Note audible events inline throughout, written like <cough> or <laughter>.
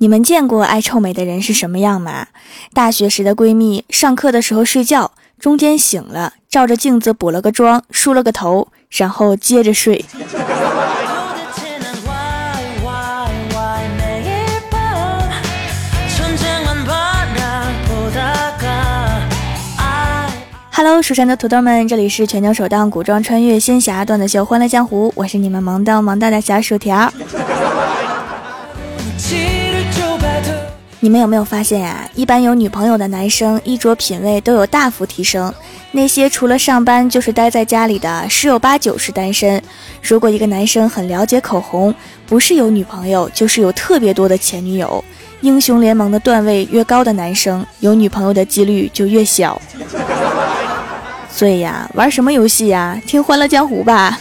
你们见过爱臭美的人是什么样吗？大学时的闺蜜，上课的时候睡觉，中间醒了，照着镜子补了个妆，梳了个头，然后接着睡。Hello，蜀山的土豆们，这里是全球首档古装穿越仙侠段子秀《欢乐江湖》，我是你们萌到萌到的小薯条。你们有没有发现呀？一般有女朋友的男生衣着品味都有大幅提升。那些除了上班就是待在家里的，十有八九是单身。如果一个男生很了解口红，不是有女朋友，就是有特别多的前女友。英雄联盟的段位越高的男生，有女朋友的几率就越小。<laughs> 所以呀，玩什么游戏呀？听《欢乐江湖》吧。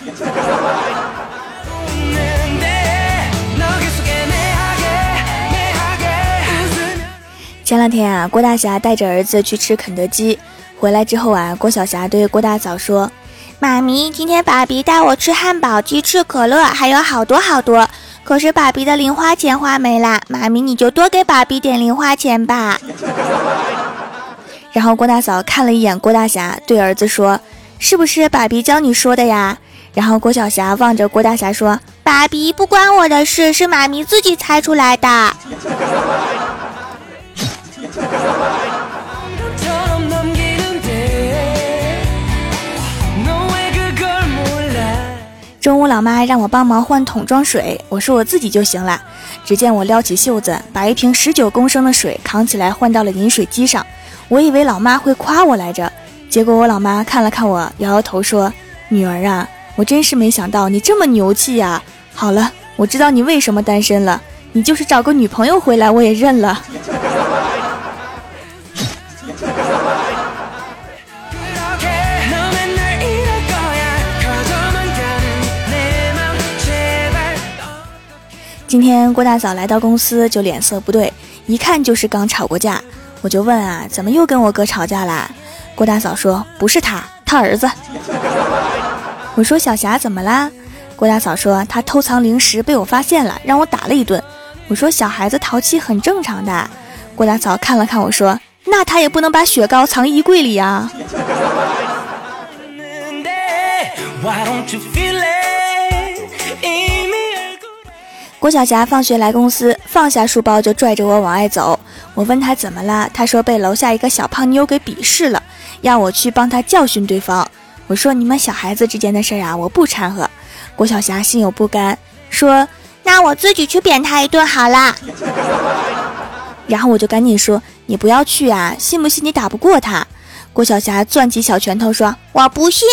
前两天啊，郭大侠带着儿子去吃肯德基，回来之后啊，郭晓霞对郭大嫂说：“妈咪，今天爸比带我吃汉堡、鸡翅、可乐，还有好多好多。可是爸比的零花钱花没了，妈咪你就多给爸比点零花钱吧。”然后郭大嫂看了一眼郭大侠，对儿子说：“是不是爸比教你说的呀？”然后郭晓霞望着郭大侠说：“爸比不关我的事，是妈咪自己猜出来的。”中午，老妈让我帮忙换桶装水，我说我自己就行了。只见我撩起袖子，把一瓶十九公升的水扛起来换到了饮水机上。我以为老妈会夸我来着，结果我老妈看了看我，摇摇头说：“女儿啊，我真是没想到你这么牛气呀！好了，我知道你为什么单身了，你就是找个女朋友回来我也认了。”今天郭大嫂来到公司就脸色不对，一看就是刚吵过架。我就问啊，怎么又跟我哥吵架啦？郭大嫂说不是他，他儿子。我说小霞怎么啦？郭大嫂说他偷藏零食被我发现了，让我打了一顿。我说小孩子淘气很正常的。郭大嫂看了看我说，那他也不能把雪糕藏衣柜里呀。郭晓霞放学来公司，放下书包就拽着我往外走。我问她怎么了，她说被楼下一个小胖妞给鄙视了，要我去帮她教训对方。我说你们小孩子之间的事儿啊，我不掺和。郭晓霞心有不甘，说那我自己去扁他一顿好啦。<laughs> 然后我就赶紧说你不要去啊，信不信你打不过他？郭晓霞攥起小拳头说我不信。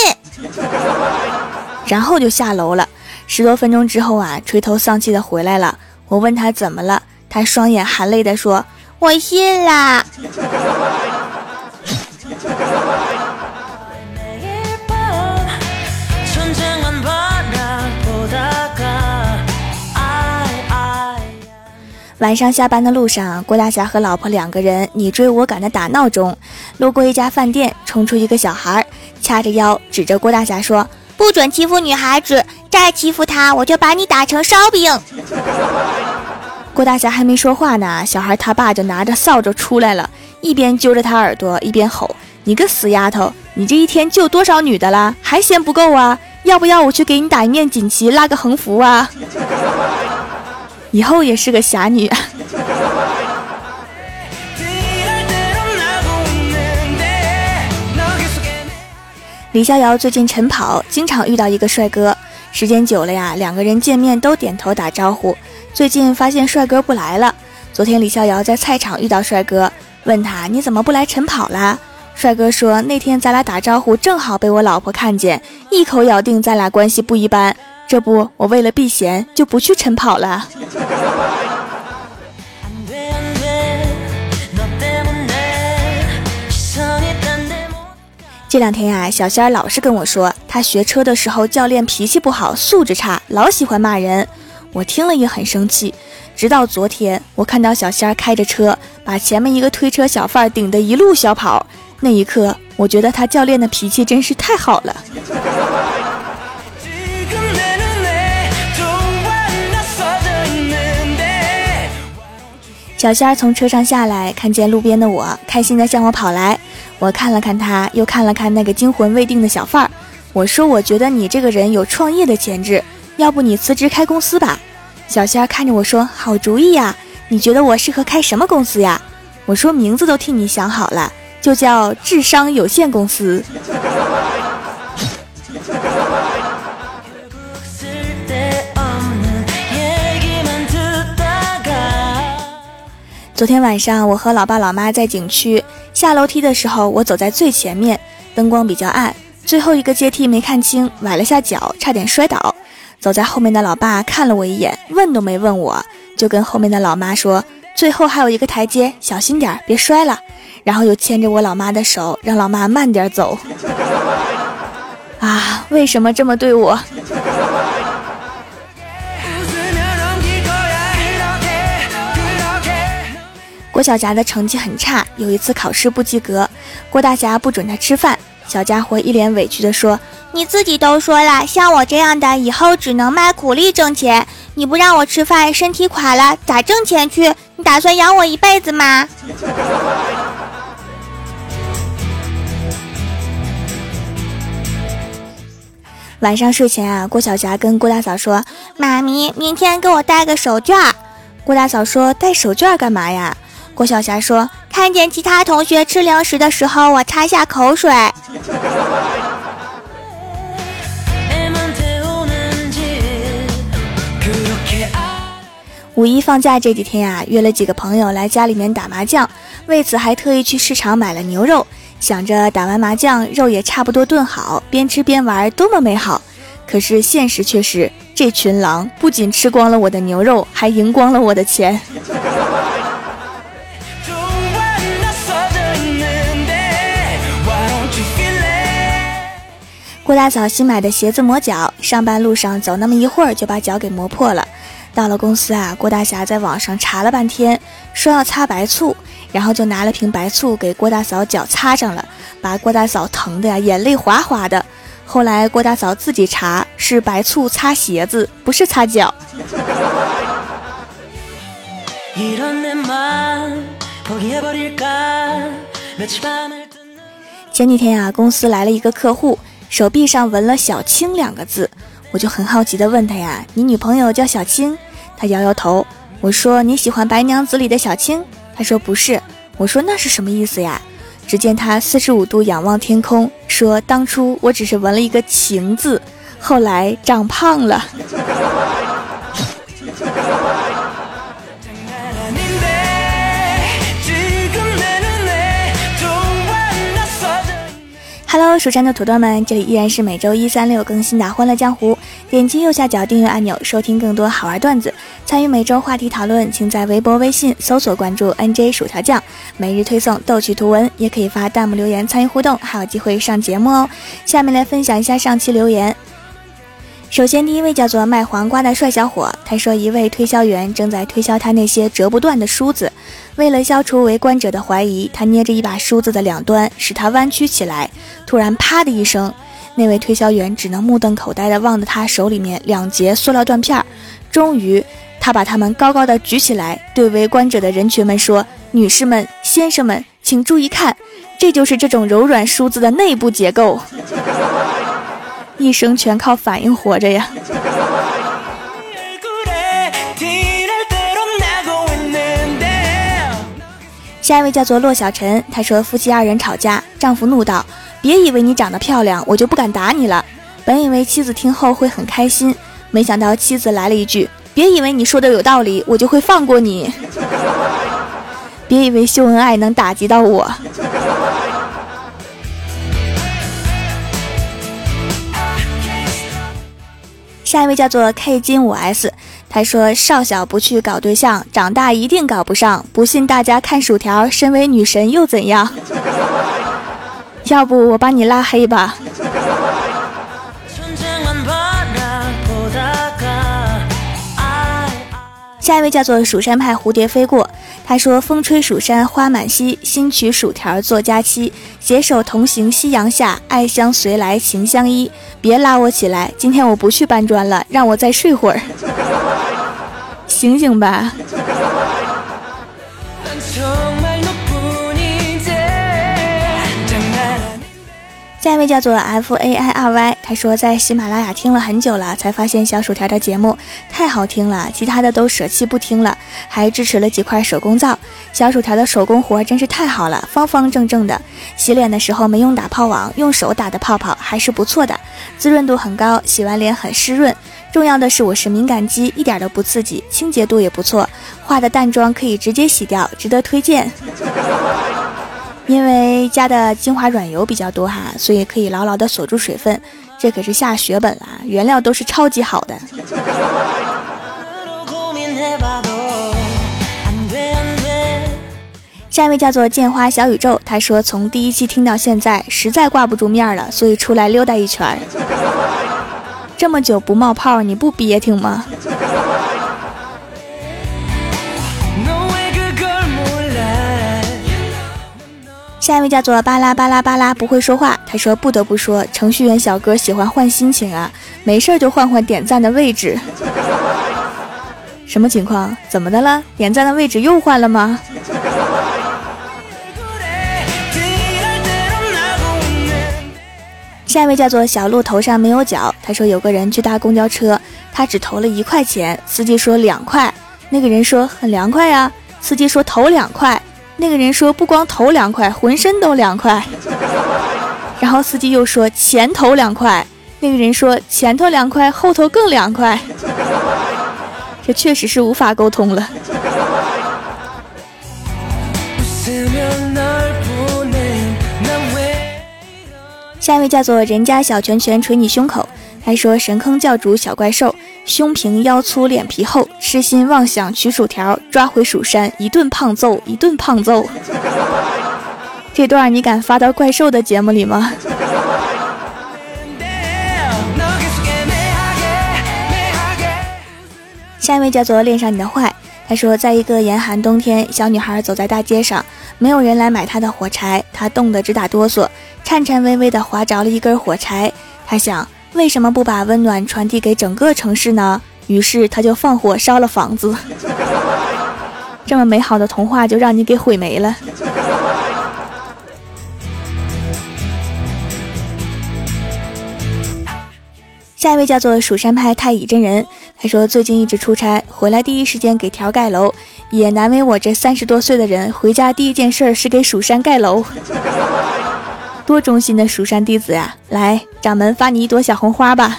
然后就下楼了。十多分钟之后啊，垂头丧气的回来了。我问他怎么了，他双眼含泪的说：“我信啦。”晚上下班的路上，郭大侠和老婆两个人你追我赶的打闹中，路过一家饭店，冲出一个小孩，掐着腰指着郭大侠说。不准欺负女孩子，再欺负她，我就把你打成烧饼。郭大侠还没说话呢，小孩他爸就拿着扫帚出来了，一边揪着他耳朵，一边吼：“你个死丫头，你这一天救多少女的了？还嫌不够啊？要不要我去给你打一面锦旗，拉个横幅啊？<laughs> 以后也是个侠女。”李逍遥最近晨跑，经常遇到一个帅哥，时间久了呀，两个人见面都点头打招呼。最近发现帅哥不来了。昨天李逍遥在菜场遇到帅哥，问他你怎么不来晨跑啦？帅哥说那天咱俩打招呼正好被我老婆看见，一口咬定咱俩关系不一般。这不，我为了避嫌就不去晨跑了。这两天呀，小仙儿老是跟我说，他学车的时候教练脾气不好，素质差，老喜欢骂人。我听了也很生气。直到昨天，我看到小仙儿开着车，把前面一个推车小贩顶得一路小跑，那一刻，我觉得他教练的脾气真是太好了。小仙儿从车上下来，看见路边的我，开心地向我跑来。我看了看他，又看了看那个惊魂未定的小贩儿。我说：“我觉得你这个人有创业的潜质，要不你辞职开公司吧？”小仙儿看着我说：“好主意呀！你觉得我适合开什么公司呀？”我说：“名字都替你想好了，就叫智商有限公司。”昨天晚上，我和老爸老妈在景区下楼梯的时候，我走在最前面，灯光比较暗，最后一个阶梯没看清，崴了下脚，差点摔倒。走在后面的老爸看了我一眼，问都没问我，就跟后面的老妈说：“最后还有一个台阶，小心点，别摔了。”然后又牵着我老妈的手，让老妈慢点走。啊，为什么这么对我？郭小霞的成绩很差，有一次考试不及格，郭大侠不准他吃饭。小家伙一脸委屈地说：“你自己都说了，像我这样的以后只能卖苦力挣钱。你不让我吃饭，身体垮了咋挣钱去？你打算养我一辈子吗？” <laughs> 晚上睡前啊，郭小霞跟郭大嫂说：“妈咪，明天给我带个手绢。”郭大嫂说：“带手绢干嘛呀？”郭晓霞说：“看见其他同学吃零食的时候，我擦下口水。”五一放假这几天呀，约了几个朋友来家里面打麻将，为此还特意去市场买了牛肉，想着打完麻将肉也差不多炖好，边吃边玩，多么美好。可是现实却是，这群狼不仅吃光了我的牛肉，还赢光了我的钱。郭大嫂新买的鞋子磨脚，上班路上走那么一会儿就把脚给磨破了。到了公司啊，郭大侠在网上查了半天，说要擦白醋，然后就拿了瓶白醋给郭大嫂脚擦上了，把郭大嫂疼的呀眼泪哗哗的。后来郭大嫂自己查是白醋擦鞋子，不是擦脚。<laughs> 前几天啊，公司来了一个客户。手臂上纹了“小青”两个字，我就很好奇的问他呀：“你女朋友叫小青？”他摇摇头。我说：“你喜欢《白娘子》里的小青？”他说：“不是。”我说：“那是什么意思呀？”只见他四十五度仰望天空，说：“当初我只是纹了一个‘情’字，后来长胖了。” Hello，蜀山的土豆们，这里依然是每周一、三、六更新的《欢乐江湖》。点击右下角订阅按钮，收听更多好玩段子，参与每周话题讨论，请在微博、微信搜索关注 NJ 薯条酱，每日推送逗趣图文，也可以发弹幕留言参与互动，还有机会上节目哦。下面来分享一下上期留言。首先，第一位叫做卖黄瓜的帅小伙，他说一位推销员正在推销他那些折不断的梳子，为了消除围观者的怀疑，他捏着一把梳子的两端，使它弯曲起来。突然，啪的一声，那位推销员只能目瞪口呆地望着他手里面两截塑料断片。终于，他把它们高高的举起来，对围观者的人群们说：“女士们、先生们，请注意看，这就是这种柔软梳子的内部结构。”一生全靠反应活着呀！下一位叫做骆小晨，他说夫妻二人吵架，丈夫怒道：“别以为你长得漂亮，我就不敢打你了。”本以为妻子听后会很开心，没想到妻子来了一句：“别以为你说的有道理，我就会放过你。别以为秀恩爱能打击到我。”下一位叫做 K 金五 S，他说：“少小不去搞对象，长大一定搞不上。不信大家看薯条，身为女神又怎样？<laughs> 要不我把你拉黑吧。”下一位叫做蜀山派蝴蝶飞过，他说：“风吹蜀山花满溪，新曲薯条做佳期，携手同行夕阳下，爱相随来情相依。别拉我起来，今天我不去搬砖了，让我再睡会儿，<laughs> 醒醒吧。<laughs> ”下一位叫做 F A I R Y，他说在喜马拉雅听了很久了，才发现小薯条的节目太好听了，其他的都舍弃不听了，还支持了几块手工皂。小薯条的手工活真是太好了，方方正正的。洗脸的时候没用打泡网，用手打的泡泡还是不错的，滋润度很高，洗完脸很湿润。重要的是我是敏感肌，一点都不刺激，清洁度也不错，化的淡妆可以直接洗掉，值得推荐。因为加的精华软油比较多哈，所以可以牢牢的锁住水分。这可是下血本了，原料都是超级好的。下一位叫做剑花小宇宙，他说从第一期听到现在，实在挂不住面了，所以出来溜达一圈。这么久不冒泡，你不憋挺吗？下一位叫做巴拉巴拉巴拉不会说话，他说不得不说，程序员小哥喜欢换心情啊，没事就换换点赞的位置。什么情况？怎么的了？点赞的位置又换了吗？下一位叫做小鹿头上没有角，他说有个人去搭公交车，他只投了一块钱，司机说两块，那个人说很凉快呀，司机说投两块。那个人说：“不光头凉快，浑身都凉快。<laughs> ”然后司机又说：“前头凉快。”那个人说：“前头凉快，后头更凉快。<laughs> ”这确实是无法沟通了。下一位叫做人家小拳拳捶你胸口。还说神坑教主小怪兽，胸平腰粗脸皮厚，痴心妄想取薯条，抓回蜀山一顿胖揍，一顿胖揍。<laughs> 这段你敢发到怪兽的节目里吗？下一位叫做恋上你的坏，他说在一个严寒冬天，小女孩走在大街上，没有人来买她的火柴，她冻得直打哆嗦，颤颤巍巍地划着了一根火柴，她想。为什么不把温暖传递给整个城市呢？于是他就放火烧了房子，<laughs> 这么美好的童话就让你给毁没了。下一位叫做蜀山派太乙真人，他说最近一直出差，回来第一时间给条盖楼，也难为我这三十多岁的人，回家第一件事是给蜀山盖楼。多忠心的蜀山弟子呀！来，掌门发你一朵小红花吧。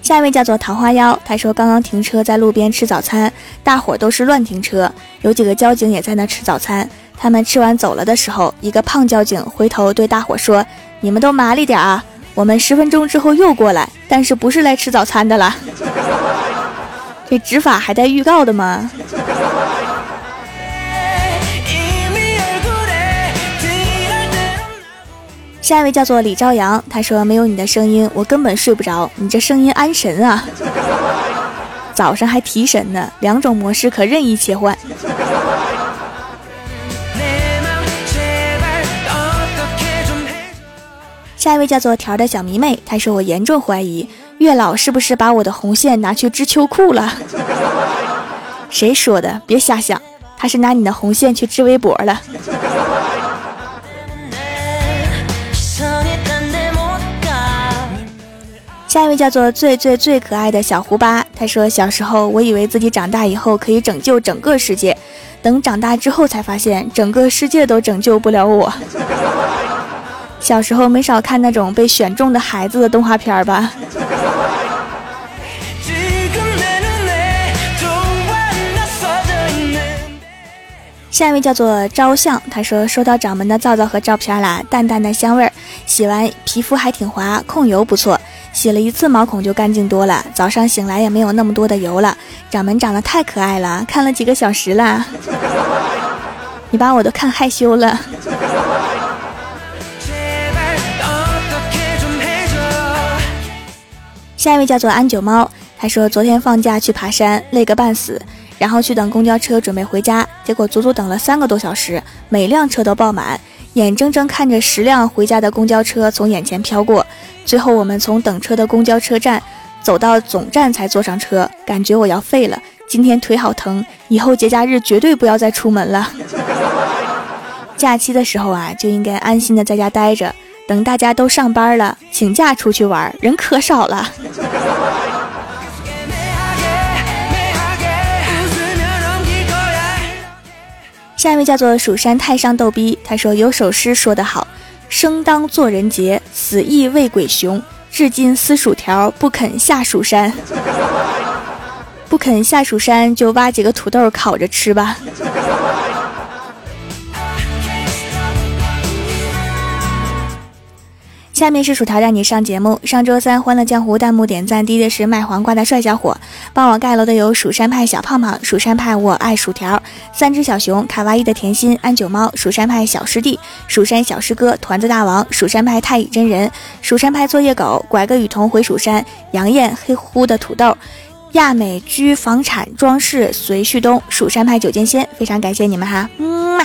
下一位叫做桃花妖，他说刚刚停车在路边吃早餐，大伙都是乱停车，有几个交警也在那吃早餐。他们吃完走了的时候，一个胖交警回头对大伙说：“你们都麻利点啊，我们十分钟之后又过来，但是不是来吃早餐的了。”这执法还带预告的吗？下一位叫做李朝阳，他说没有你的声音，我根本睡不着。你这声音安神啊！<laughs> 早上还提神呢，两种模式可任意切换。下一位叫做条的小迷妹，她说我严重怀疑月老是不是把我的红线拿去织秋裤了？<laughs> 谁说的？别瞎想，他是拿你的红线去织围脖了。下一位叫做最最最可爱的小胡巴，他说：“小时候我以为自己长大以后可以拯救整个世界，等长大之后才发现整个世界都拯救不了我。小时候没少看那种被选中的孩子的动画片吧。”下一位叫做朝向，他说：“收到掌门的皂皂和照片啦，淡淡的香味儿，洗完皮肤还挺滑，控油不错。”洗了一次毛孔就干净多了，早上醒来也没有那么多的油了。掌门长得太可爱了，看了几个小时了，你把我都看害羞了。下一位叫做安九猫，他说昨天放假去爬山，累个半死，然后去等公交车准备回家，结果足足等了三个多小时，每辆车都爆满。眼睁睁看着十辆回家的公交车从眼前飘过，最后我们从等车的公交车站走到总站才坐上车，感觉我要废了，今天腿好疼，以后节假日绝对不要再出门了。<laughs> 假期的时候啊，就应该安心的在家待着，等大家都上班了，请假出去玩，人可少了。下一位叫做蜀山太上逗逼，他说有首诗说得好：“生当作人杰，死亦为鬼雄。至今思薯条，不肯下蜀山。<laughs> 不肯下蜀山，就挖几个土豆烤着吃吧。”下面是薯条让你上节目。上周三《欢乐江湖》弹幕点赞低的是卖黄瓜的帅小伙，帮我盖楼的有蜀山派小胖胖、蜀山派我爱薯条、三只小熊、卡哇伊的甜心、安九猫、蜀山派小师弟、蜀山小师哥、团子大王、蜀山派太乙真人、蜀山派作业狗、拐个雨桐回蜀山、杨艳黑乎乎的土豆、亚美居房产装饰随旭东、蜀山派九剑仙，非常感谢你们哈，嗯嘛。